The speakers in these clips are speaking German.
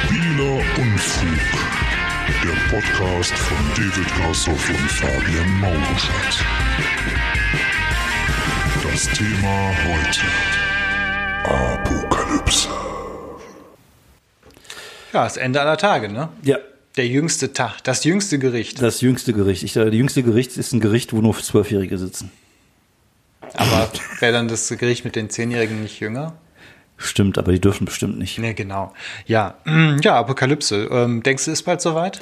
Stabiler Unfug. Der Podcast von David Grassoff und Fabian Mauruschat. Das Thema heute. Apokalypse. Ja, das Ende aller Tage, ne? Ja, Der jüngste Tag, das jüngste Gericht. das jüngste Gericht. Ich sage, das jüngste Gericht ist ein Gericht, wo nur Zwölfjährige sitzen. Aber wäre dann das Gericht mit den Zehnjährigen nicht jünger? Stimmt, aber die dürfen bestimmt nicht. Ne, genau. Ja, ja, Apokalypse. Ähm, denkst du, ist bald soweit?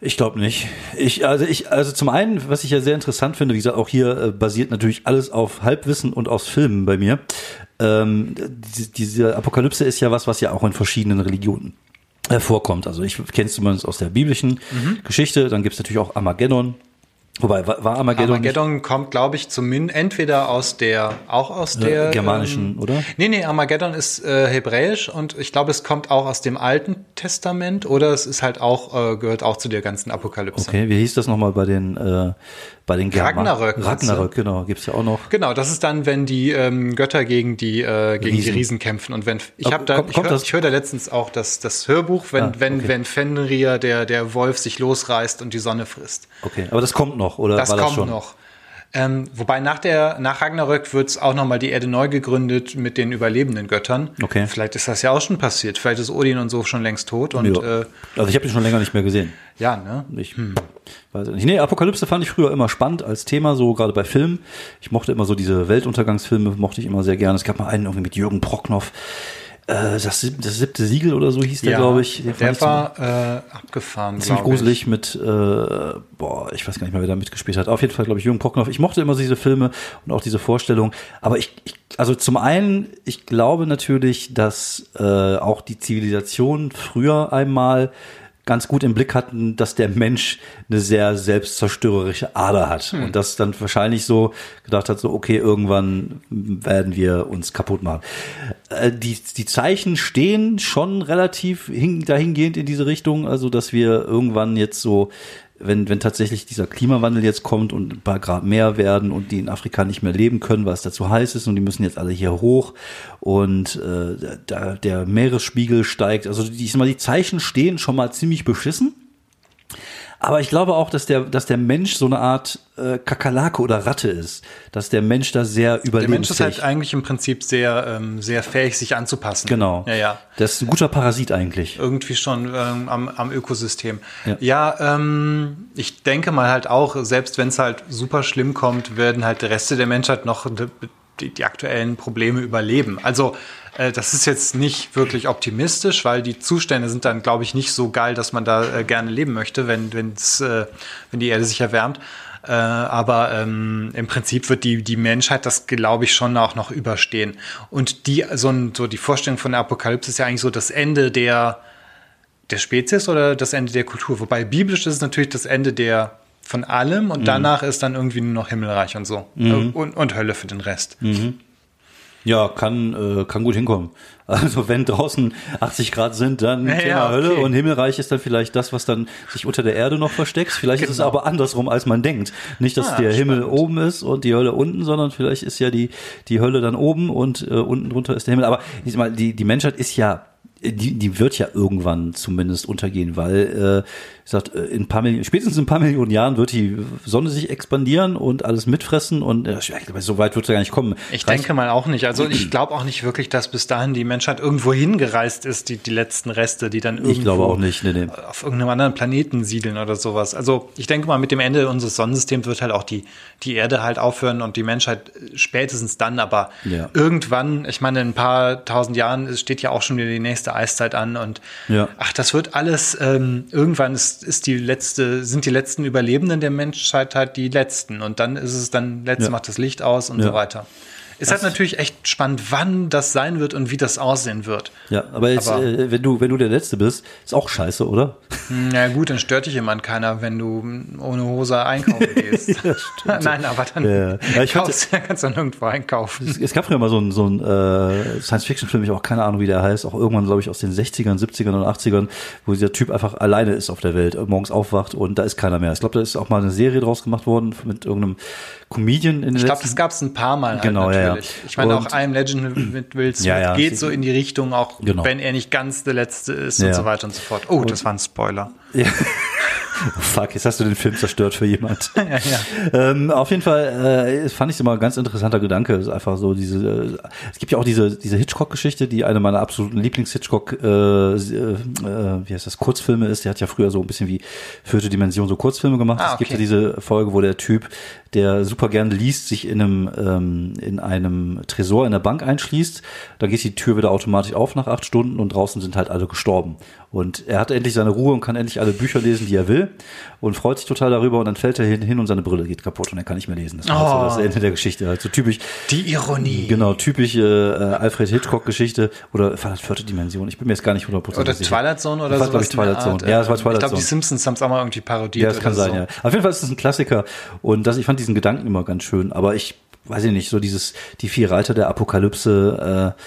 Ich glaube nicht. Ich, also ich, also zum einen, was ich ja sehr interessant finde, wie gesagt, auch hier äh, basiert natürlich alles auf Halbwissen und aus Filmen bei mir. Ähm, diese, diese Apokalypse ist ja was, was ja auch in verschiedenen Religionen äh, vorkommt. Also ich kenne es zumindest aus der biblischen Geschichte. Dann gibt es natürlich auch Armageddon. Wobei, war, Armageddon, Armageddon kommt, glaube ich, zumindest entweder aus der, auch aus nicht, der germanischen, ähm, oder? Nee, nee, Armageddon ist äh, hebräisch und ich glaube, es kommt auch aus dem Alten Testament oder es ist halt auch, äh, gehört auch zu der ganzen Apokalypse. Okay, wie hieß das nochmal bei den, äh, bei den Germa- Ragnarök, Ragnarök, genau, gibt's ja auch noch. Genau, das ist dann, wenn die ähm, Götter gegen die äh, gegen die Riesen. Riesen kämpfen und wenn ich habe da kommt- ich kommt höre hör da letztens auch das das Hörbuch, wenn Ah, wenn okay. wenn Fenrir der der Wolf sich losreißt und die Sonne frisst. Okay, aber das kommt noch, oder Das war kommt das schon? noch. Ähm, wobei nach der nach Ragnarök wird auch noch mal die Erde neu gegründet mit den überlebenden Göttern. Okay. Vielleicht ist das ja auch schon passiert. Vielleicht ist Odin und so schon längst tot und Ja. äh, also ich habe den schon länger nicht mehr gesehen. ja, ne? Ich weiß nicht. Nee, Apokalypse fand ich früher immer spannend als Thema, so gerade bei Filmen. Ich mochte immer so diese Weltuntergangsfilme, mochte ich immer sehr gerne. Es gab mal einen irgendwie mit Jürgen Procknoff. Äh, das, sieb- das siebte Siegel oder so hieß der, glaube ich. Den der war äh, abgefahren. ziemlich glaub ich. gruselig mit, äh, boah, ich weiß gar nicht mehr, wer da mitgespielt hat. Auf jeden Fall, glaube ich, Jürgen Procknoff. Ich mochte immer diese Filme und auch diese Vorstellung. Aber ich, ich also zum einen, ich glaube natürlich, dass äh, auch die Zivilisation früher einmal ganz gut im Blick hatten, dass der Mensch eine sehr selbstzerstörerische Ader hat und das dann wahrscheinlich so gedacht hat, so okay, irgendwann werden wir uns kaputt machen. Äh, die, die Zeichen stehen schon relativ hin, dahingehend in diese Richtung, also dass wir irgendwann jetzt so wenn, wenn tatsächlich dieser Klimawandel jetzt kommt und ein paar Grad mehr werden und die in Afrika nicht mehr leben können, weil es dazu heiß ist und die müssen jetzt alle hier hoch und äh, da, der Meeresspiegel steigt. Also die, ich sag mal, die Zeichen stehen schon mal ziemlich beschissen. Aber ich glaube auch, dass der, dass der Mensch so eine Art äh, Kakerlake oder Ratte ist. Dass der Mensch da sehr Der überlebensfähig Mensch ist halt eigentlich im Prinzip sehr, ähm, sehr fähig, sich anzupassen. Genau. Ja, ja. Das ist ein guter Parasit eigentlich. Irgendwie schon ähm, am, am Ökosystem. Ja. Ja, ähm, ich denke mal halt auch, selbst wenn es halt super schlimm kommt, werden halt die Reste der Menschheit noch die, die aktuellen Probleme überleben. Also äh, das ist jetzt nicht wirklich optimistisch, weil die Zustände sind dann, glaube ich, nicht so geil, dass man da äh, gerne leben möchte, wenn, wenn's, äh, wenn die Erde sich erwärmt. Äh, aber ähm, im Prinzip wird die, die Menschheit das, glaube ich, schon auch noch überstehen. Und die, so, ein, so die Vorstellung von der Apokalypse ist ja eigentlich so das Ende der, der Spezies oder das Ende der Kultur. Wobei biblisch ist es natürlich das Ende der von allem und danach ist dann irgendwie nur noch Himmelreich und so. Äh, Und, und Hölle für den Rest. Ja, kann, äh, kann gut hinkommen. Also wenn draußen 80 Grad sind, dann Ja, Thema ja, Hölle okay. und Himmelreich ist dann vielleicht das, was dann sich unter der Erde noch versteckt. Vielleicht ist es aber andersrum, als man denkt. Nicht, dass Genau. Ah, der Himmel spannend. oben ist und die Hölle unten, sondern vielleicht ist ja die, die Hölle dann oben und äh, unten drunter ist der Himmel. Aber ich mal, die, die Menschheit ist ja die, die wird ja irgendwann zumindest untergehen, weil äh, ich sag, äh, in ein paar Millionen, spätestens in ein paar Millionen Jahren wird die Sonne sich expandieren und alles mitfressen und äh, so weit wird es ja gar nicht kommen. Ich Reicht- denke mal auch nicht. Also ich glaube auch nicht wirklich, dass bis dahin die Menschheit irgendwo hingereist ist, die, die letzten Reste, die dann irgendwo Ich glaube auch nicht, nee, nee. auf irgendeinem anderen Planeten siedeln oder sowas. Also ich denke mal, mit dem Ende unseres Sonnensystems wird halt auch die, die Erde halt aufhören und die Menschheit spätestens dann, aber Ja. irgendwann, ich meine, in ein paar tausend Jahren steht ja auch schon wieder die nächste Eiszeit an und Ja. ach, das wird alles, ähm, irgendwann ist, ist die letzte, sind die letzten Überlebenden der Menschheit halt die letzten und dann ist es dann, letzte Ja. macht das Licht aus und Ja. so weiter. Ist halt natürlich echt spannend, wann das sein wird und wie das aussehen wird. Ja, aber jetzt, Aber- äh, wenn du, wenn du der Letzte bist, ist auch scheiße, oder? Na gut, dann stört dich jemand keiner, wenn du ohne Hose einkaufen gehst. Nein, aber dann Ja, ja. Ja, ich kaufst, kannst du dann irgendwo einkaufen. Es, es gab früher mal so einen so äh, Science-Fiction-Film, ich habe auch keine Ahnung, wie der heißt, auch irgendwann, glaube ich, aus den 60ern, 70ern und 80ern, wo dieser Typ einfach alleine ist auf der Welt, morgens aufwacht und da ist keiner mehr. Ich glaube, da ist auch mal eine Serie draus gemacht worden mit irgendeinem Comedian in Ich glaube, das gab es ein paar Mal. Halt Genau, ja, ja. natürlich. Ich meine, Und- auch I'm Legend mit Will Smith Ja, ja. geht so in die Richtung, auch Genau. wenn er nicht ganz der Letzte ist Ja. und so weiter und so fort. Oh, das war ein Spoiler. Oh, fuck, jetzt hast du den Film zerstört für jemand. Ja, ja. Ähm, auf jeden Fall äh, fand ich es immer ein ganz interessanter Gedanke. Es ist einfach so diese. Äh, es gibt ja auch diese diese Hitchcock-Geschichte, die eine meiner absoluten Lieblings-Hitchcock, äh, äh, äh, wie heißt das, Kurzfilme ist. Der hat ja früher so ein bisschen wie vierte Dimension so Kurzfilme gemacht. Ah, Es gibt ja okay. diese Folge, wo der Typ, der super gerne liest, sich in einem ähm, in einem Tresor in der Bank einschließt. Da geht die Tür wieder automatisch auf nach acht Stunden und draußen sind halt alle gestorben. Und er hat endlich seine Ruhe und kann endlich alle Bücher lesen, die er will und freut sich total darüber und dann fällt er hin, hin und seine Brille geht kaputt und er kann nicht mehr lesen. Das war halt Oh. so das Ende der Geschichte. Halt so typisch, Die Ironie. genau, typisch äh, äh, Alfred Hitchcock-Geschichte oder war das vierte Dimension? Ich bin mir jetzt gar nicht 100% Oder sicher. Twilight Zone oder Das war, so. glaub ich, Twilight Zone. Ja, das war Twilight Ich glaube, Zone. die Simpsons haben es auch mal irgendwie parodiert. Ja, das kann oder sein, so. ja. Auf jeden Fall ist es ein Klassiker und das, ich fand diesen Gedanken immer ganz schön, aber ich weiß ich nicht, so dieses, die vier Reiter der Apokalypse, äh,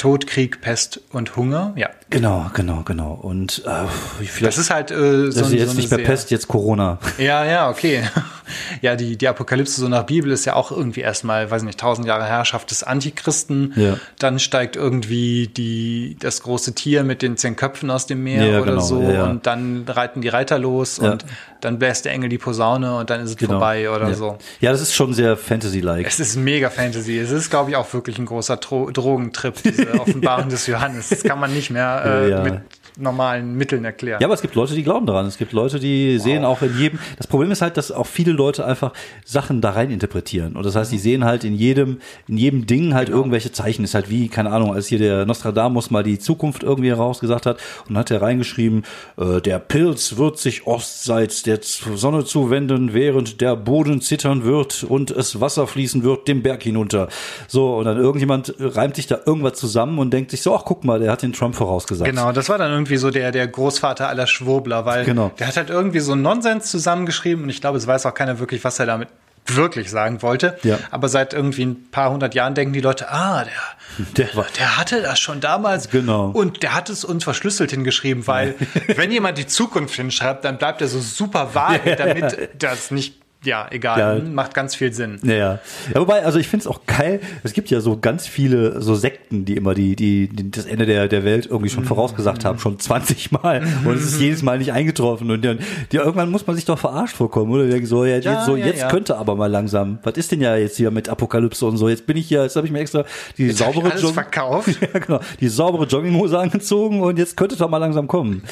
Tod, Krieg, Pest und Hunger. Ja. genau, genau, genau. Und äh, vielleicht Das ist halt äh, das so, ist ein- jetzt so nicht mehr Pest, jetzt Corona. Ja, ja, okay. Ja, die, die Apokalypse so nach Bibel ist ja auch irgendwie erstmal, weiß nicht, tausend Jahre Herrschaft des Antichristen. Ja. Dann steigt irgendwie die, das große Tier mit den zehn Köpfen aus dem Meer Ja, oder genau, so. ja. Und dann reiten die Reiter los und dann bläst der Engel die Posaune und dann ist es Genau. vorbei oder so. Ja, das ist schon sehr Fantasy-like. Es ist mega Fantasy. Es ist, glaube ich, auch wirklich ein großer Dro Drogentrip, diese Offenbarung des Johannes. Das kann man nicht mehr äh, mit normalen Mitteln erklären. Ja, aber es gibt Leute, die glauben daran. Es gibt Leute, die sehen auch in jedem. Das Problem ist halt, dass auch viele Leute einfach Sachen da rein interpretieren. Und das heißt, die sehen halt in jedem, in jedem Ding halt irgendwelche Zeichen. Ist halt wie, keine Ahnung, als hier der Nostradamus mal die Zukunft irgendwie herausgesagt hat und hat er reingeschrieben, äh, der Pilz wird sich ostseits der Sonne zuwenden, während der Boden zittern wird und es Wasser fließen wird dem Berg hinunter. So, und dann irgendjemand reimt sich da irgendwas zusammen und denkt sich so, ach guck mal, der hat den Trump vorausgesagt. Genau, das war dann irgendwie so der, der Großvater aller Schwurbler, weil Genau. der hat halt irgendwie so Nonsens zusammengeschrieben und ich glaube, es weiß auch keiner wirklich, was er damit wirklich sagen wollte. Ja. Aber seit irgendwie ein paar hundert Jahren denken die Leute, ah, der, Der der hatte das schon damals. Genau. Und der hat es uns verschlüsselt hingeschrieben, weil wenn jemand die Zukunft hinschreibt, dann bleibt er so super vage, damit das nicht, ja, egal, Ja. hm, macht ganz viel Sinn. Ja, ja. ja wobei, also ich finde es auch geil. Es gibt ja so ganz viele so Sekten, die immer die, die, die das Ende der, der Welt irgendwie schon vorausgesagt haben, schon 20 Mal. Und es ist jedes Mal nicht eingetroffen. Und dann, die, irgendwann muss man sich doch verarscht vorkommen, oder? Denken So, ja, jetzt, Ja, so, jetzt könnte aber mal langsam. Was ist denn ja jetzt hier mit Apokalypse und so? Jetzt bin ich hier, jetzt habe ich mir extra die Jetzt saubere ja, genau. Die saubere Jogginghose angezogen und jetzt könnte doch mal langsam kommen.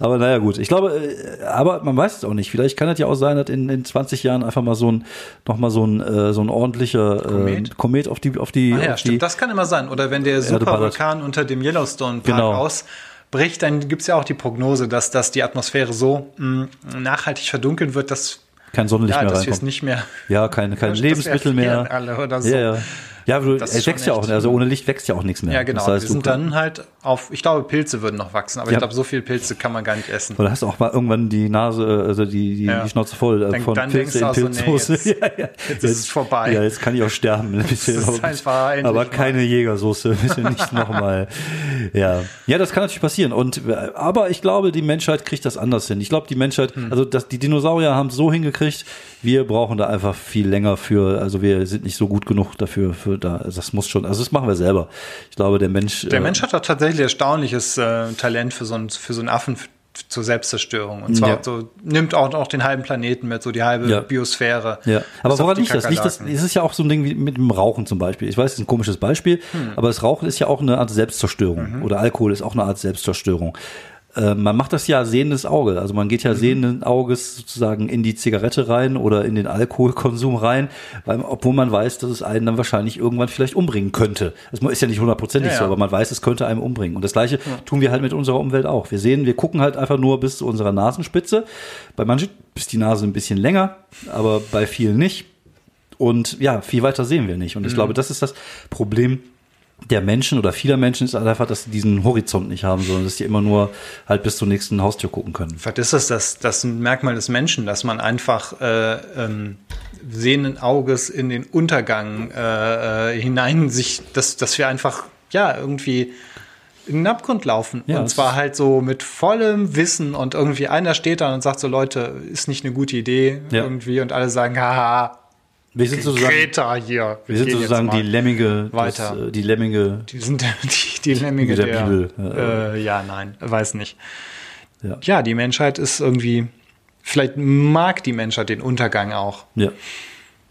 Aber naja, gut. Ich glaube, äh, aber man weiß es auch nicht. Vielleicht kann es ja auch sein, dass in, in 20 Jahren einfach mal so ein, noch mal so ein, äh, so ein ordentlicher äh, Komet? Komet auf die, auf die, Ah ja, auf die stimmt. Das kann immer sein. Oder wenn der. Supervulkan unter dem Yellowstone Park Genau. ausbricht, dann gibt's ja auch die Prognose, dass, dass die Atmosphäre so mh, nachhaltig verdunkeln wird, dass, kein Sonnenlicht ja, mehr dass es reinkommt. nicht mehr. Ja, kein, kein Lebensmittel mehr. alle oder so. Ja, ja. Ja, aber du, Das wächst ja auch, also ohne Licht wächst ja auch nichts mehr. Ja, genau. Das heißt, wir du- sind dann halt auf, ich glaube, Pilze würden noch wachsen, aber Ja. ich glaube, so viele Pilze kann man gar nicht essen. Oder hast du auch mal irgendwann die Nase, also die, die, Ja. die Schnauze voll äh, Dann- von dann Pilze in denkst du auch so, nee, Pilzsoße. jetzt- ja, ja. jetzt ist es vorbei. Ja, jetzt kann ich auch sterben. Bisschen, ist aber, einfach aber mal. keine Jägersoße, bitte nicht nochmal. Ja. ja, das kann natürlich passieren. Und äh, aber ich glaube, die Menschheit kriegt das anders hin. Ich glaube, die Menschheit, Hm. also das, die Dinosaurier haben es so hingekriegt. Wir brauchen da einfach viel länger für. Also wir sind nicht so gut genug dafür. Für da, also das muss schon. Also das machen wir selber. Ich glaube, der Mensch. Der äh, Mensch hat doch tatsächlich erstaunliches äh, Talent für so, einen, für so einen Affen zur Selbstzerstörung. Und zwar Ja. so, nimmt auch, auch den halben Planeten mit, so die halbe Ja. Biosphäre. Ja, aber woran liegt das? Liegt das? Es ist ja auch so ein Ding wie mit dem Rauchen zum Beispiel. Ich weiß, es ist ein komisches Beispiel, Hm. aber das Rauchen ist ja auch eine Art Selbstzerstörung. Mhm. Oder Alkohol ist auch eine Art Selbstzerstörung. Äh, man macht das ja sehendes Auge. Also man geht Mhm. ja sehenden Auges sozusagen in die Zigarette rein oder in den Alkoholkonsum rein, weil, obwohl man weiß, dass es einen dann wahrscheinlich irgendwann vielleicht umbringen könnte. Das ist ja nicht hundertprozentig Ja, so, ja. aber man weiß, es könnte einem umbringen. Und das Gleiche tun wir halt mit unserer Umwelt auch. Wir sehen, wir gucken halt einfach nur bis zu unserer Nasenspitze. Bei manchen ist die Nase ein bisschen länger, aber bei vielen nicht. Und ja, viel weiter sehen wir nicht. Und Mhm. ich glaube, das ist das Problem der Menschen oder vieler Menschen ist einfach, dass sie diesen Horizont nicht haben, sondern dass sie immer nur halt bis zur nächsten Haustür gucken können. Vielleicht ist das, das das Merkmal des Menschen, dass man einfach äh, ähm, sehenden Auges in den Untergang äh, äh, hinein sich, dass, dass wir einfach ja irgendwie in den Abgrund laufen. Ja, und zwar halt so mit vollem Wissen und irgendwie einer steht da und sagt so, Leute, ist nicht eine gute Idee Ja. irgendwie und alle sagen, haha, Wir sind sozusagen, Greta hier. wir sind sozusagen die Lemminge, weiter. des, äh, die Lemminge. Die sind die, die Lemminge Der der, Bibel, Äh, ja, nein, weiß nicht. Ja. Ja, die Menschheit ist irgendwie, vielleicht mag die Menschheit den Untergang auch. Ja.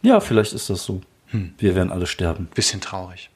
Ja, vielleicht ist das so. Wir werden alle sterben. Bisschen traurig.